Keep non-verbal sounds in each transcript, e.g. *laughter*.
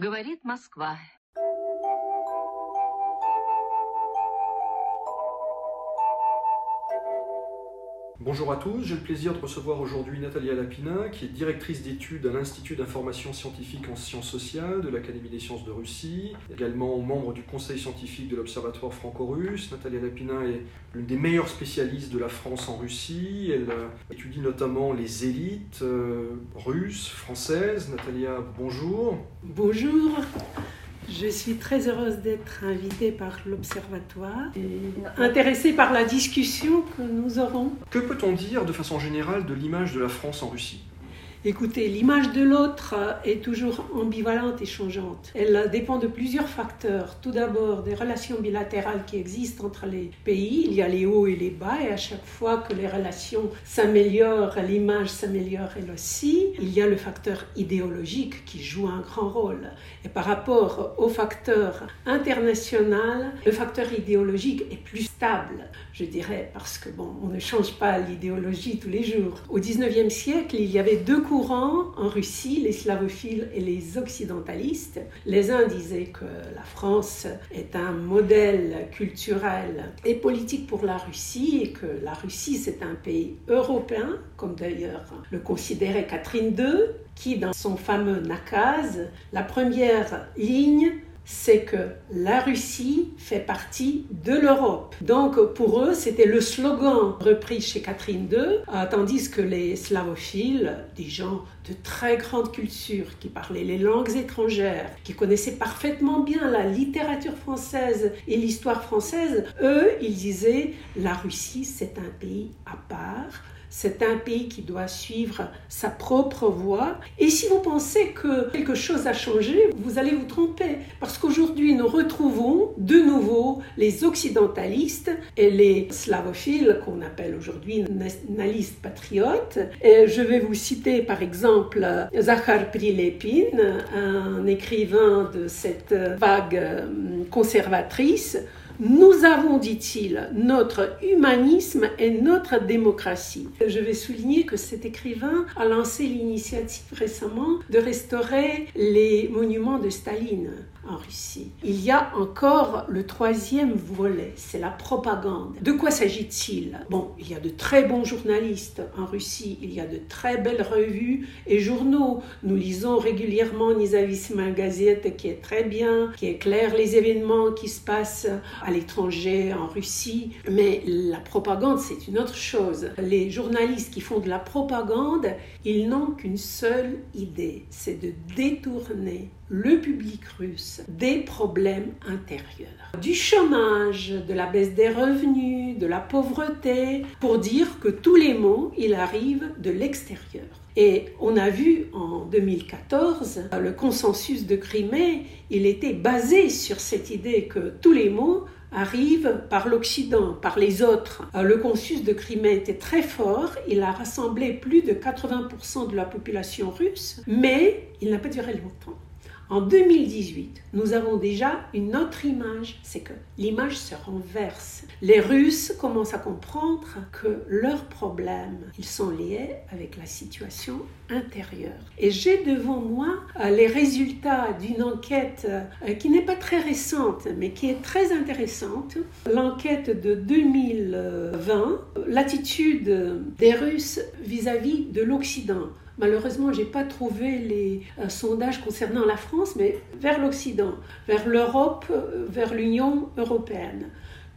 Говорит Москва. Bonjour à tous, j'ai le plaisir de recevoir aujourd'hui Natalia Lapina, qui est directrice d'études à l'Institut d'information scientifique en sciences sociales de l'Académie des sciences de Russie, également membre du conseil scientifique de l'Observatoire franco-russe. Natalia Lapina est l'une des meilleures spécialistes de la France en Russie. Elle euh, étudie notamment les élites euh, russes, françaises. Natalia, bonjour. Bonjour. Je suis très heureuse d'être invitée par l'Observatoire et intéressée par la discussion que nous aurons. Que peut-on dire de façon générale de l'image de la France en Russie? Écoutez, l'image de l'autre est toujours ambivalente et changeante. Elle dépend de plusieurs facteurs. Tout d'abord, des relations bilatérales qui existent entre les pays. Il y a les hauts et les bas, et à chaque fois que les relations s'améliorent, l'image s'améliore elle aussi. Il y a le facteur idéologique qui joue un grand rôle. Et par rapport au facteur international, le facteur idéologique est plus stable, je dirais, parce que bon, on ne change pas l'idéologie tous les jours. Au 19e siècle, il y avait deux courants en Russie, les slavophiles et les occidentalistes. Les uns disaient que la France est un modèle culturel et politique pour la Russie et que la Russie c'est un pays européen, comme d'ailleurs le considérait Catherine II, qui dans son fameux Nakaz, la première ligne c'est que la Russie fait partie de l'Europe. Donc pour eux, c'était le slogan repris chez Catherine II, euh, tandis que les slavophiles, des gens de très grande culture, qui parlaient les langues étrangères, qui connaissaient parfaitement bien la littérature française et l'histoire française, eux, ils disaient la Russie, c'est un pays à part c'est un pays qui doit suivre sa propre voie. Et si vous pensez que quelque chose a changé, vous allez vous tromper. Parce qu'aujourd'hui, nous retrouvons de nouveau les occidentalistes et les slavophiles, qu'on appelle aujourd'hui nationalistes patriotes. Et je vais vous citer par exemple Zakhar Prilepin, un écrivain de cette vague conservatrice nous avons, dit-il, notre humanisme et notre démocratie. Je vais souligner que cet écrivain a lancé l'initiative récemment de restaurer les monuments de Staline Russie. Il y a encore le troisième volet, c'est la propagande. De quoi s'agit-il? Bon, il y a de très bons journalistes en Russie, il y a de très belles revues et journaux. Nous lisons régulièrement Nizavisma Gazette qui est très bien, qui éclaire les événements qui se passent à l'étranger, en Russie. Mais la propagande, c'est une autre chose. Les journalistes qui font de la propagande, ils n'ont qu'une seule idée, c'est de détourner le public russe des problèmes intérieurs, du chômage, de la baisse des revenus, de la pauvreté, pour dire que tous les maux, ils arrivent de l'extérieur. Et on a vu en 2014 le consensus de Crimée, il était basé sur cette idée que tous les maux arrivent par l'Occident, par les autres. Le consensus de Crimée était très fort, il a rassemblé plus de 80% de la population russe, mais il n'a pas duré longtemps. En 2018, nous avons déjà une autre image, c'est que l'image se renverse. Les Russes commencent à comprendre que leurs problèmes, ils sont liés avec la situation intérieure. Et j'ai devant moi euh, les résultats d'une enquête euh, qui n'est pas très récente, mais qui est très intéressante. L'enquête de 2020, l'attitude des Russes vis-à-vis de l'Occident. Malheureusement, je n'ai pas trouvé les euh, sondages concernant la France, mais vers l'Occident, vers l'Europe, vers l'Union européenne.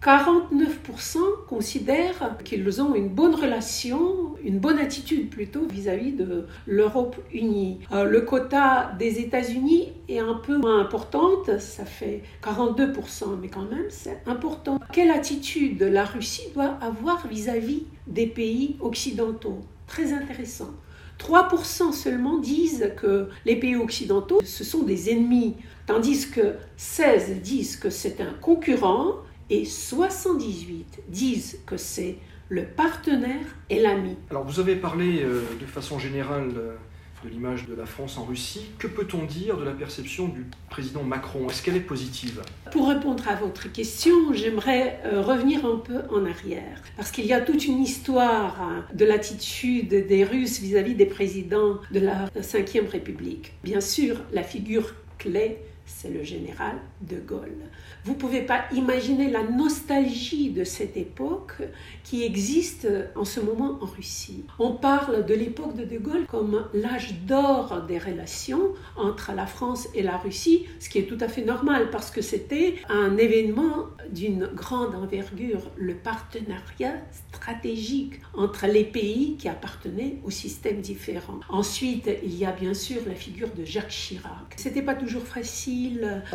49% considèrent qu'ils ont une bonne relation, une bonne attitude plutôt vis-à-vis de l'Europe unie. Euh, le quota des États-Unis est un peu moins importante, ça fait 42%, mais quand même c'est important. Quelle attitude la Russie doit avoir vis à -vis des pays occidentaux? Très intéressant. 3% seulement disent que les pays occidentaux, ce sont des ennemis, tandis que 16 disent que c'est un concurrent et 78 disent que c'est le partenaire et l'ami. Alors vous avez parlé euh, de façon générale euh, de l'image de la France en Russie. Que peut-on dire de la perception du président Macron? Est-ce qu'elle est positive? Pour répondre à votre question, j'aimerais euh, revenir un peu en arrière, parce qu'il y a toute une histoire hein, de l'attitude des Russes vis-à-vis des présidents de la Ve République. Bien sûr, la figure clé, c'est le général de Gaulle. Vous ne pouvez pas imaginer la nostalgie de cette époque qui existe en ce moment en Russie. On parle de l'époque de De Gaulle comme l'âge d'or des relations entre la France et la Russie, ce qui est tout à fait normal parce que c'était un événement d'une grande envergure, le partenariat stratégique entre les pays qui appartenaient aux systèmes différents. Ensuite, il y a bien sûr la figure de Jacques Chirac. C'était pas toujours facile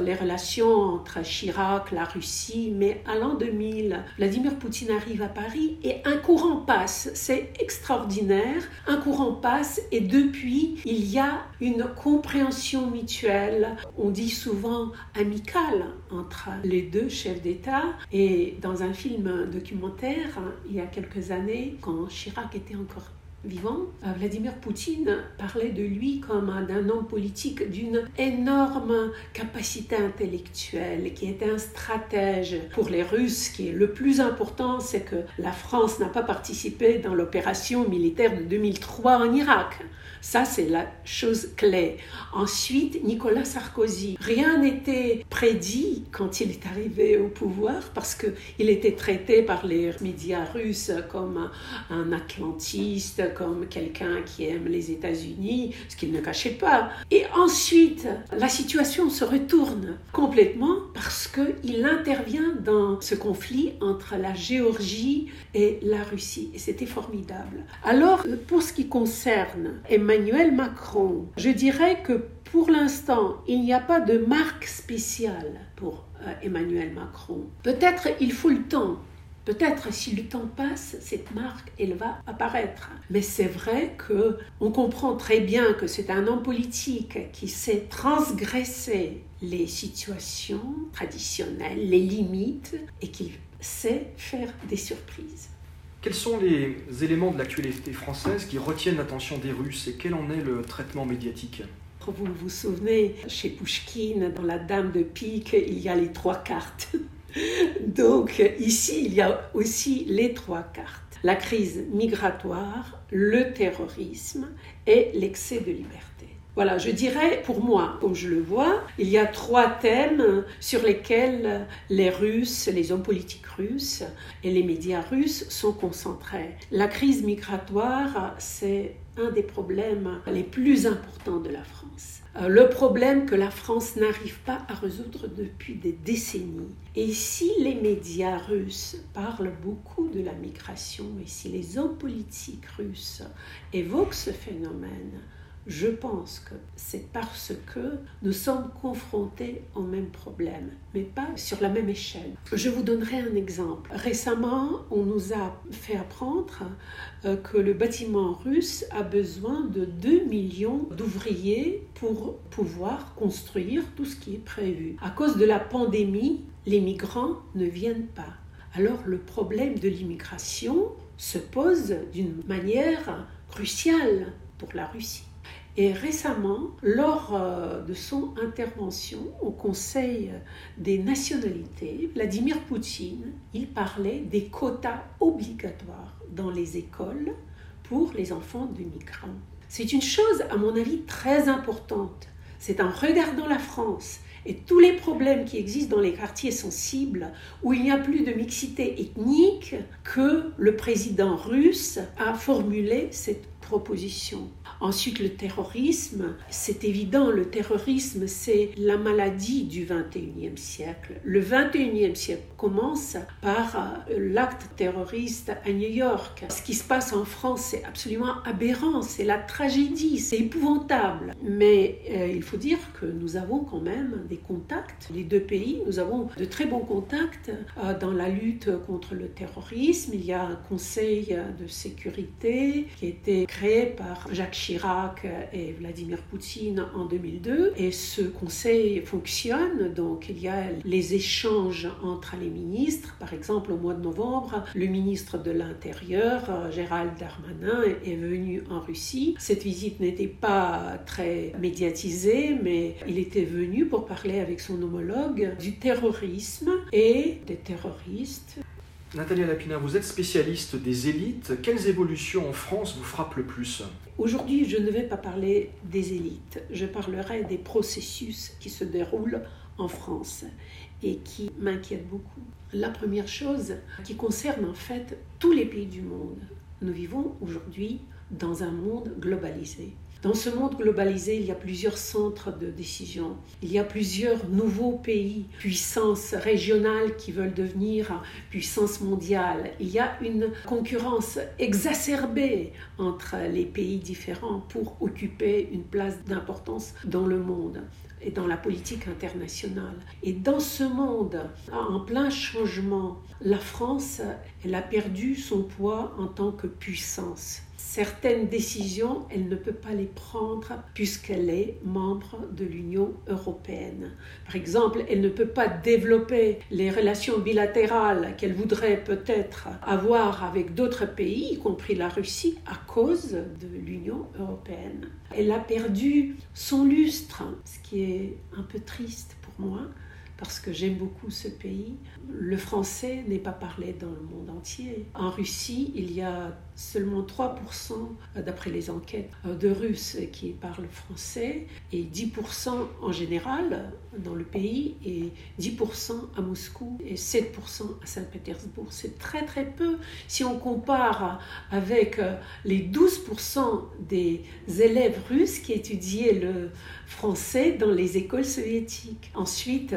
les relations entre Chirac, la Russie, mais à l'an 2000, Vladimir Poutine arrive à Paris et un courant passe. C'est extraordinaire. Un courant passe et depuis, il y a une compréhension mutuelle. On dit souvent amicale entre les deux chefs d'État. Et dans un film documentaire, il y a quelques années, quand Chirac était encore vivant, euh, Vladimir Poutine parlait de lui comme d'un homme politique d'une énorme capacité intellectuelle, qui était un stratège pour les Russes. Qui est le plus important, c'est que la France n'a pas participé dans l'opération militaire de 2003 en Irak. Ça, c'est la chose clé. Ensuite, Nicolas Sarkozy. Rien n'était prédit quand il est arrivé au pouvoir parce qu'il était traité par les médias russes comme un atlantiste, comme quelqu'un qui aime les États-Unis, ce qu'il ne cachait pas. Et ensuite, la situation se retourne complètement parce qu'il intervient dans ce conflit entre la Géorgie et la Russie. Et c'était formidable. Alors, pour ce qui concerne Emmanuel Macron, je dirais que pour l'instant, il n'y a pas de marque spéciale pour euh, Emmanuel Macron. Peut-être il faut le temps. Peut-être si le temps passe, cette marque, elle va apparaître. Mais c'est vrai que on comprend très bien que c'est un homme politique qui sait transgresser les situations traditionnelles, les limites, et qui sait faire des surprises. Quels sont les éléments de l'actualité française qui retiennent l'attention des Russes et quel en est le traitement médiatique? Vous vous souvenez, chez Pushkin, dans La Dame de Pique, il y a les trois cartes. *laughs* Donc ici, il y a aussi les trois cartes. La crise migratoire, le terrorisme et l'excès de liberté. Voilà, je dirais, pour moi, comme je le vois, il y a trois thèmes sur lesquels les Russes, les hommes politiques russes et les médias russes sont concentrés. La crise migratoire, c'est un des problèmes les plus importants de la France. Euh, le problème que la France n'arrive pas à résoudre depuis des décennies. Et si les médias russes parlent beaucoup de la migration et si les hommes politiques russes évoquent ce phénomène, je pense que c'est parce que nous sommes confrontés au même problème, mais pas sur la même échelle. Je vous donnerai un exemple. Récemment, on nous a fait apprendre euh, que le bâtiment russe a besoin de 2 millions d'ouvriers pour pouvoir construire tout ce qui est prévu. À cause de la pandémie, les migrants ne viennent pas. Alors le problème de l'immigration se pose d'une manière cruciale pour la Russie. Et récemment, lors euh, de son intervention au Conseil des nationalités, Vladimir Poutine, il parlait des quotas obligatoires dans les écoles pour les enfants de migrants. C'est une chose, à mon avis, très importante. C'est en regardant la France et tous les problèmes qui existent dans les quartiers sensibles où il n'y a plus de mixité ethnique que le président russe a formulé cette proposition. Ensuite, le terrorisme, c'est évident, le terrorisme, c'est la maladie du 21e siècle. Le 21e siècle commence par euh, l'acte terroriste à New York. Ce qui se passe en France, c'est absolument aberrant, c'est la tragédie, c'est épouvantable. Mais euh, il faut dire que nous avons quand même des contacts, les deux pays, nous avons de très bons contacts euh, dans la lutte contre le terrorisme. Il y a un conseil de sécurité qui a été créé par Jacques Chirac et Vladimir Poutine en 2002. Et ce conseil fonctionne, donc il y a les échanges entre les ministres. Par exemple, au mois de novembre, le ministre de l'Intérieur, Gérald Darmanin, est venu en Russie. Cette visite n'était pas très médiatisée, mais il était venu pour parler avec son homologue du terrorisme et des terroristes Nathalie Lapina, vous êtes spécialiste des élites. Quelles évolutions en France vous frappent le plus? Aujourd'hui, je ne vais pas parler des élites. Je parlerai des processus qui se déroulent en France et qui m'inquiètent beaucoup. La première chose qui concerne en fait tous les pays du monde. Nous vivons aujourd'hui dans un monde globalisé. Dans ce monde globalisé, il y a plusieurs centres de décision. Il y a plusieurs nouveaux pays, puissances régionales qui veulent devenir puissance mondiale. Il y a une concurrence exacerbée entre les pays différents pour occuper une place d'importance dans le monde et dans la politique internationale. Et dans ce monde en plein changement, la France, elle a perdu son poids en tant que puissance certaines décisions, elle ne peut pas les prendre puisqu'elle est membre de l'Union européenne. Par exemple, elle ne peut pas développer les relations bilatérales qu'elle voudrait peut-être avoir avec d'autres pays, y compris la Russie, à cause de l'Union européenne. Elle a perdu son lustre, ce qui est un peu triste pour moi parce que j'aime beaucoup ce pays. Le français n'est pas parlé dans le monde entier. En Russie, il y a seulement 3%, d'après les enquêtes, de Russes qui parlent français et 10% en général dans le pays et 10% à Moscou et 7% à Saint-Pétersbourg. C'est très très peu si on compare avec les 12% des élèves russes qui étudiaient le français dans les écoles soviétiques. Ensuite,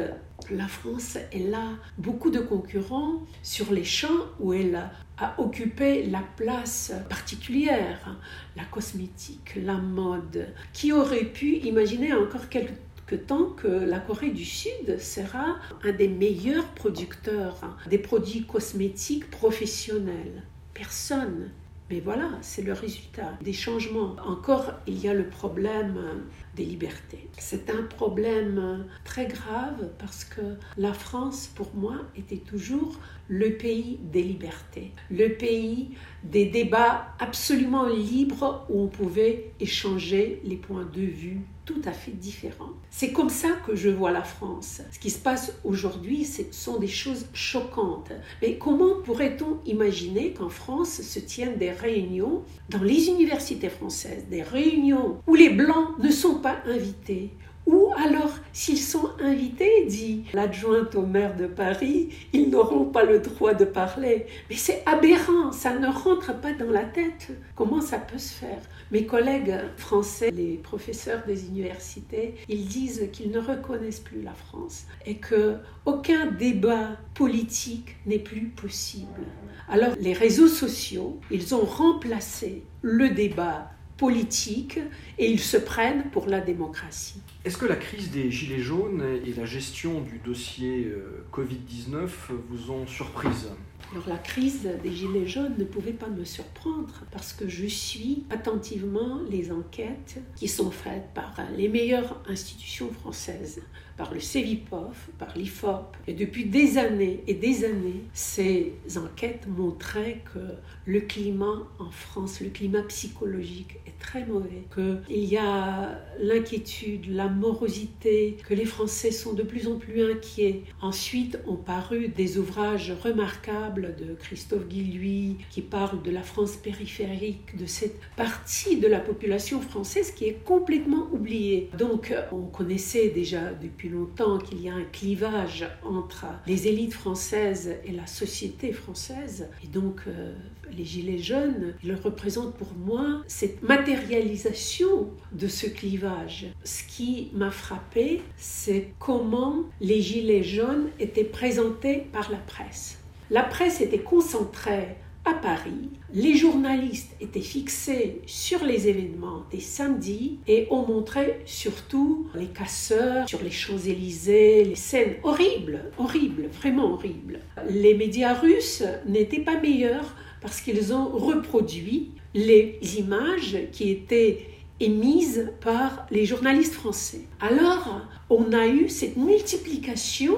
la France, elle a beaucoup de concurrents sur les champs où elle a occupé la place particulière, la cosmétique, la mode. Qui aurait pu imaginer encore quelques temps que la Corée du Sud sera un des meilleurs producteurs des produits cosmétiques professionnels? Personne. Mais voilà, c'est le résultat des changements. Encore, il y a le problème des libertés. C'est un problème très grave parce que la France, pour moi, était toujours le pays des libertés, le pays des débats absolument libres où on pouvait échanger les points de vue tout à fait différents. C'est comme ça que je vois la France. Ce qui se passe aujourd'hui, ce sont des choses choquantes. Mais comment pourrait-on imaginer qu'en France se tiennent des réunions dans les universités françaises, des réunions où les Blancs ne sont pas invités, ou alors, s'ils sont invités, dit l'adjointe au maire de Paris, ils n'auront pas le droit de parler. Mais c'est aberrant, ça ne rentre pas dans la tête. Comment ça peut se faire? Mes collègues français, les professeurs des universités, ils disent qu'ils ne reconnaissent plus la France et que aucun débat politique n'est plus possible. Alors, les réseaux sociaux, ils ont remplacé le débat politique et ils se prennent pour la démocratie. Est-ce que la crise des Gilets jaunes et la gestion du dossier euh, Covid-19 vous ont surprise? Alors la crise des Gilets jaunes ne pouvait pas me surprendre parce que je suis attentivement les enquêtes qui sont faites par les meilleures institutions françaises, par le CEVIPOF, par l'IFOP. Et depuis des années et des années, ces enquêtes montraient que le climat en France, le climat psychologique est très mauvais, qu'il y a l'inquiétude, la morosité, que les Français sont de plus en plus inquiets. Ensuite ont paru des ouvrages remarquables de Christophe Guilluy qui parle de la France périphérique, de cette partie de la population française qui est complètement oubliée. Donc on connaissait déjà depuis longtemps qu'il y a un clivage entre les élites françaises et la société française. Et donc euh, les Gilets jaunes, ils représentent pour moi cette matérialisation de ce clivage. Ce qui m'a frappé, c'est comment les Gilets jaunes étaient présentés par la presse. La presse était concentrée à Paris, les journalistes étaient fixés sur les événements des samedis et on montrait surtout les casseurs sur les Champs-Élysées, les scènes horribles, horribles, vraiment horribles. Les médias russes n'étaient pas meilleurs parce qu'ils ont reproduit les images qui étaient émises par les journalistes français. Alors, on a eu cette multiplication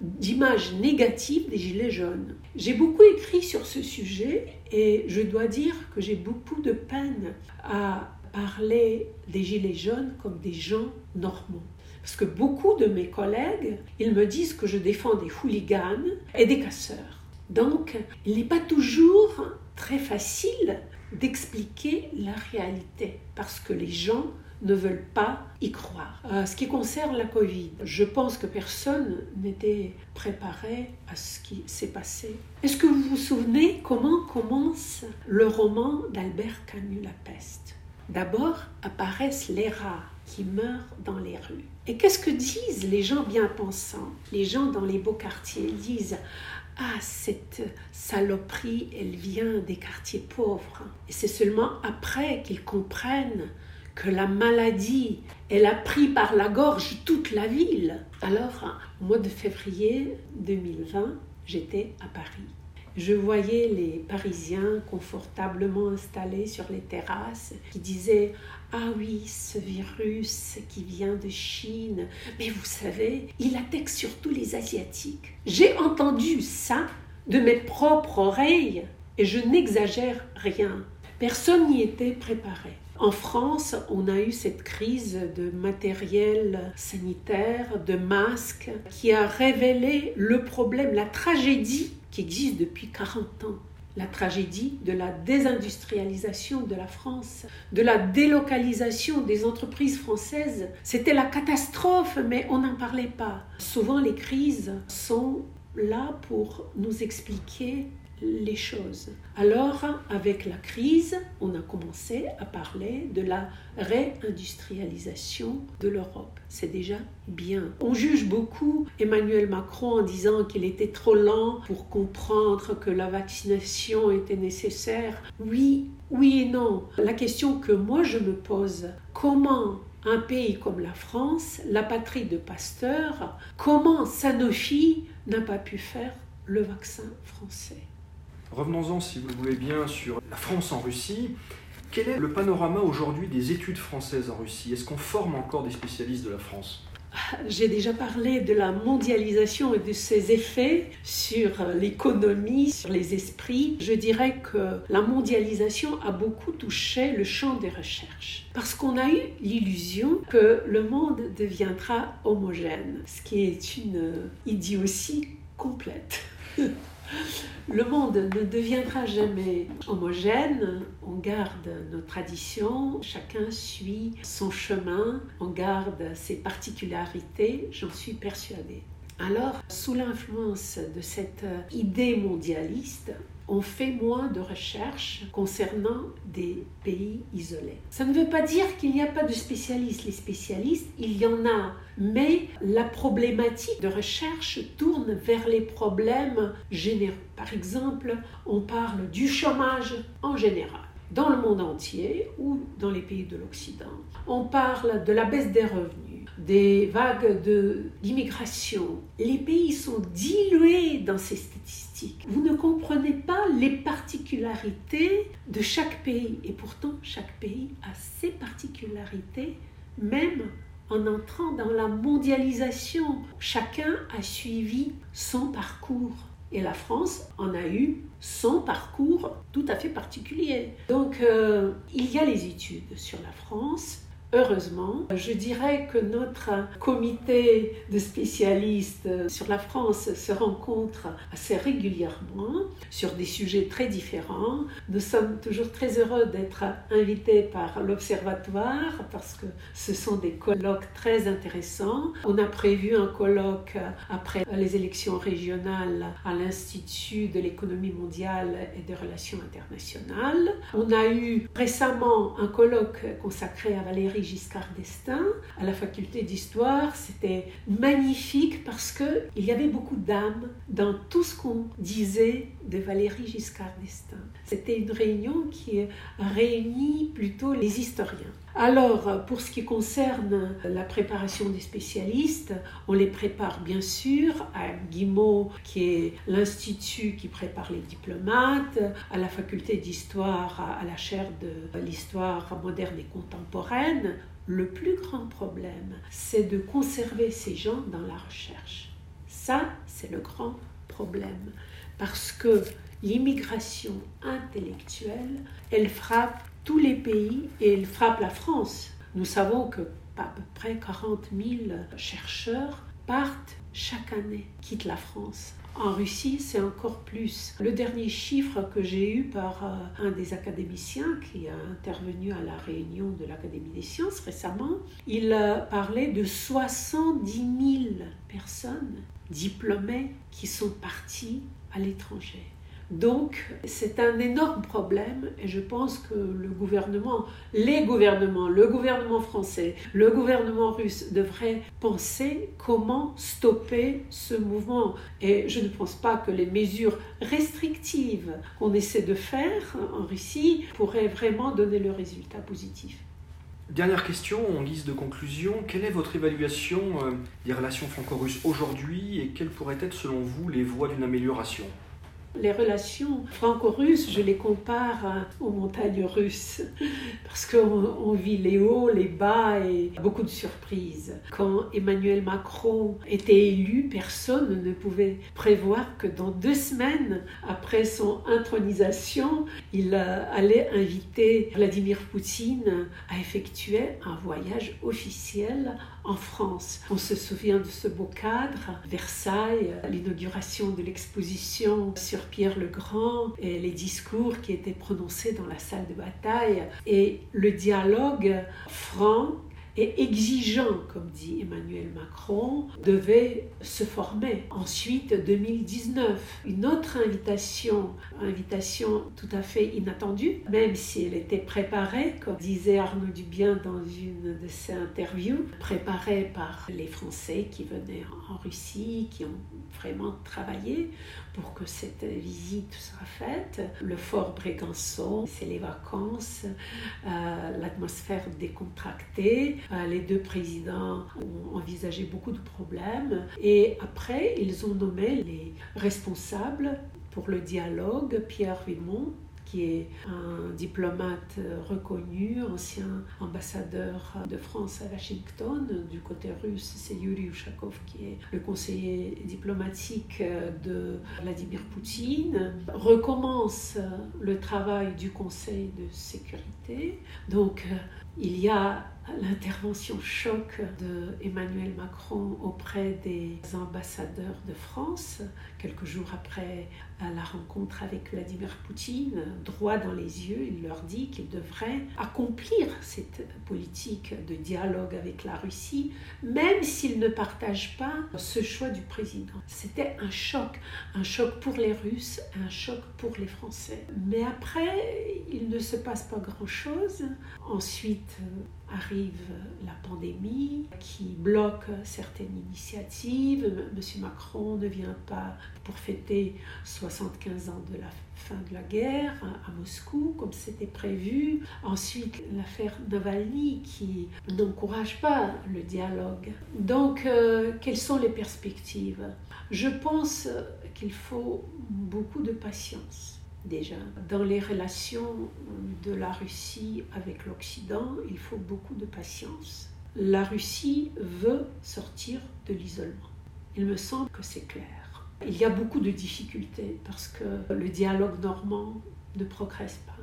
d'images négatives des Gilets jaunes. J'ai beaucoup écrit sur ce sujet et je dois dire que j'ai beaucoup de peine à parler des Gilets jaunes comme des gens normaux. Parce que beaucoup de mes collègues, ils me disent que je défends des hooligans et des casseurs. Donc, il n'est pas toujours très facile d'expliquer la réalité parce que les gens ne veulent pas y croire. Euh, ce qui concerne la Covid, je pense que personne n'était préparé à ce qui s'est passé. Est-ce que vous vous souvenez comment commence le roman d'Albert Camus, La peste? D'abord apparaissent les rats qui meurent dans les rues. Et qu'est-ce que disent les gens bien pensants? Les gens dans les beaux quartiers disent ah, cette saloperie, elle vient des quartiers pauvres. Et c'est seulement après qu'ils comprennent que la maladie, elle a pris par la gorge toute la ville. Alors, au mois de février 2020, j'étais à Paris. Je voyais les Parisiens confortablement installés sur les terrasses qui disaient Ah oui, ce virus qui vient de Chine, mais vous savez, il attaque surtout les Asiatiques. J'ai entendu ça de mes propres oreilles et je n'exagère rien. Personne n'y était préparé. En France, on a eu cette crise de matériel sanitaire, de masques, qui a révélé le problème, la tragédie qui existe depuis 40 ans. La tragédie de la désindustrialisation de la France, de la délocalisation des entreprises françaises. C'était la catastrophe, mais on n'en parlait pas. Souvent, les crises sont là pour nous expliquer les choses. Alors, avec la crise, on a commencé à parler de la réindustrialisation de l'Europe. C'est déjà bien. On juge beaucoup Emmanuel Macron en disant qu'il était trop lent pour comprendre que la vaccination était nécessaire. Oui, oui et non. La question que moi je me pose, comment un pays comme la France, la patrie de Pasteur, comment Sanofi n'a pas pu faire le vaccin français? Revenons-en, si vous le voulez bien, sur la France en Russie. Quel est le panorama aujourd'hui des études françaises en Russie? Est-ce qu'on forme encore des spécialistes de la France? J'ai déjà parlé de la mondialisation et de ses effets sur l'économie, sur les esprits. Je dirais que la mondialisation a beaucoup touché le champ des recherches parce qu'on a eu l'illusion que le monde deviendra homogène, ce qui est une idiotie complète. *laughs* Le monde ne deviendra jamais homogène, on garde nos traditions, chacun suit son chemin, on garde ses particularités, j'en suis persuadée. Alors, sous l'influence de cette idée mondialiste, on fait moins de recherches concernant des pays isolés. Ça ne veut pas dire qu'il n'y a pas de spécialistes. Les spécialistes, il y en a, mais la problématique de recherche tourne vers les problèmes généraux. Par exemple, on parle du chômage en général dans le monde entier ou dans les pays de l'Occident. On parle de la baisse des revenus, des vagues d'immigration. Les pays sont dilués dans ces statistiques. Vous ne comprenez pas les particularités de chaque pays. Et pourtant, chaque pays a ses particularités, même en entrant dans la mondialisation. Chacun a suivi son parcours. Et la France en a eu son parcours tout à fait particulier. Donc euh, il y a les études sur la France, Heureusement, je dirais que notre comité de spécialistes sur la France se rencontre assez régulièrement sur des sujets très différents. Nous sommes toujours très heureux d'être invités par l'Observatoire parce que ce sont des colloques très intéressants. On a prévu un colloque après les élections régionales à l'Institut de l'économie mondiale et des relations internationales. On a eu récemment un colloque consacré à Valérie Giscard d'Estaing à la faculté d'histoire. C'était magnifique parce que il y avait beaucoup d'âme dans tout ce qu'on disait de Valérie Giscard d'Estaing. C'était une réunion qui réunit plutôt les historiens. Alors, pour ce qui concerne la préparation des spécialistes, on les prépare bien sûr à Guimau, qui est l'institut qui prépare les diplomates, à la faculté d'histoire, à la chaire de l'histoire moderne et contemporaine. Le plus grand problème, c'est de conserver ces gens dans la recherche. Ça, c'est le grand problème. Parce que l'immigration intellectuelle, elle frappe tous les pays et il frappe la France. Nous savons que à peu près 40 000 chercheurs partent chaque année, quittent la France. En Russie, c'est encore plus. Le dernier chiffre que j'ai eu par euh, un des académiciens qui a intervenu à la réunion de l'Académie des sciences récemment, il parlait de 70 000 personnes diplômées qui sont parties à l'étranger. Donc, c'est un énorme problème et je pense que le gouvernement, les gouvernements, le gouvernement français, le gouvernement russe devraient penser comment stopper ce mouvement. Et je ne pense pas que les mesures restrictives qu'on essaie de faire en Russie pourraient vraiment donner le résultat positif. Dernière question en guise de conclusion, quelle est votre évaluation euh, des relations franco-russes aujourd'hui et quelles pourraient être selon vous les voies d'une amélioration? Les relations franco-russes, je les compare aux montagnes russes *laughs* parce qu'on vit les hauts, les bas et beaucoup de surprises. Quand Emmanuel Macron était élu, personne ne pouvait prévoir que dans deux semaines après son intronisation, il allait inviter Vladimir Poutine à effectuer un voyage officiel France. On se souvient de ce beau cadre, Versailles, l'inauguration de l'exposition sur Pierre le Grand et les discours qui étaient prononcés dans la salle de bataille et le dialogue franc et exigeant, comme dit Emmanuel Macron, devait se former. Ensuite, 2019, une autre invitation, invitation tout à fait inattendue, même si elle était préparée, comme disait Arnaud Dubien dans une de ses interviews, préparée par les Français qui venaient en Russie, qui ont vraiment travaillé pour que cette visite soit faite. Le fort Brégançon, c'est les vacances, euh, l'atmosphère décontractée. Euh, les deux présidents ont envisagé beaucoup de problèmes et après, ils ont nommé les responsables pour le dialogue, Pierre Vimont qui est un diplomate reconnu, ancien ambassadeur de France à Washington. Du côté russe, c'est Yuri Ushakov qui est le conseiller diplomatique de Vladimir Poutine. Recommence le travail du Conseil de sécurité. Donc, il y a l'intervention choc de Emmanuel Macron auprès des ambassadeurs de France, quelques jours après la rencontre avec Vladimir Poutine, droit dans les yeux, il leur dit qu'ils devraient accomplir cette politique de dialogue avec la Russie, même s'ils ne partagent pas ce choix du président. C'était un choc, un choc pour les Russes, un choc pour les Français. Mais après, il ne se passe pas grand-chose. Ensuite, arrive la pandémie qui bloque certaines initiatives. Monsieur Macron ne vient pas pour fêter 75 ans de la fin de la guerre à Moscou comme c'était prévu. Ensuite, l'affaire Navalny qui n'encourage pas le dialogue. Donc, euh, quelles sont les perspectives? Je pense qu'il faut beaucoup de patience déjà. Dans les relations de la Russie avec l'Occident, il faut beaucoup de patience. La Russie veut sortir de l'isolement. Il me semble que c'est clair. Il y a beaucoup de difficultés parce que le dialogue normand ne progresse pas.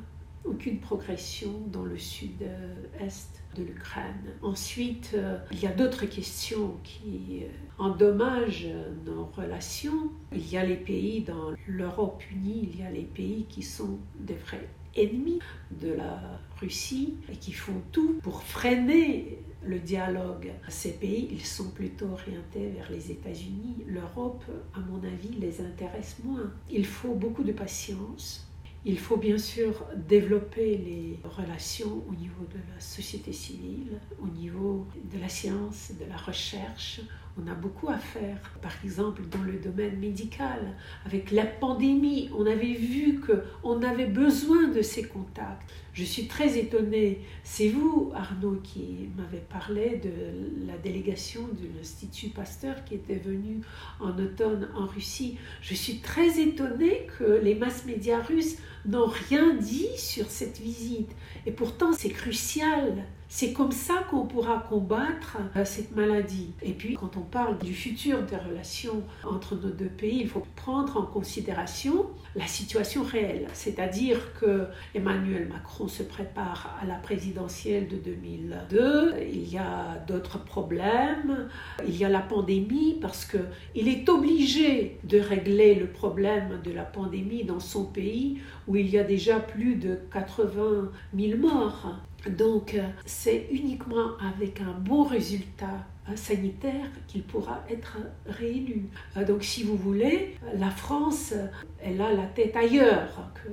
Aucune progression dans le sud-est de l'Ukraine. Ensuite, euh, il y a d'autres questions qui euh, endommagent nos relations. Il y a les pays dans l'Europe unie, il y a les pays qui sont des vrais ennemis de la Russie et qui font tout pour freiner le dialogue. Ces pays, ils sont plutôt orientés vers les États-Unis. L'Europe, à mon avis, les intéresse moins. Il faut beaucoup de patience il faut bien sûr développer les relations au niveau de la société civile, au niveau de la science, de la recherche. On a beaucoup à faire. Par exemple, dans le domaine médical, avec la pandémie, on avait vu qu'on avait besoin de ces contacts. Je suis très étonnée. C'est vous, Arnaud, qui m'avez parlé de la délégation de l'Institut Pasteur qui était venue en automne en Russie. Je suis très étonnée que les masses médias russes n'ont rien dit sur cette visite. Et pourtant, c'est crucial. C'est comme ça qu'on pourra combattre euh, cette maladie. Et puis, quand on parle du futur des relations entre nos deux pays, il faut prendre en considération la situation réelle. C'est-à-dire que Emmanuel Macron se prépare à la présidentielle de 2002. Il y a d'autres problèmes. Il y a la pandémie parce qu'il est obligé de régler le problème de la pandémie dans son pays où il y a déjà plus de 80 000 morts. Donc c'est uniquement avec un bon résultat sanitaire qu'il pourra être réélu. Euh, donc si vous voulez, la France, elle a la tête ailleurs que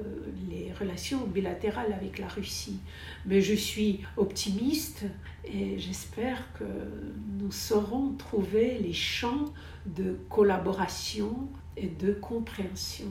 les relations bilatérales avec la Russie. Mais je suis optimiste et j'espère que nous saurons trouver les champs de collaboration et de compréhension.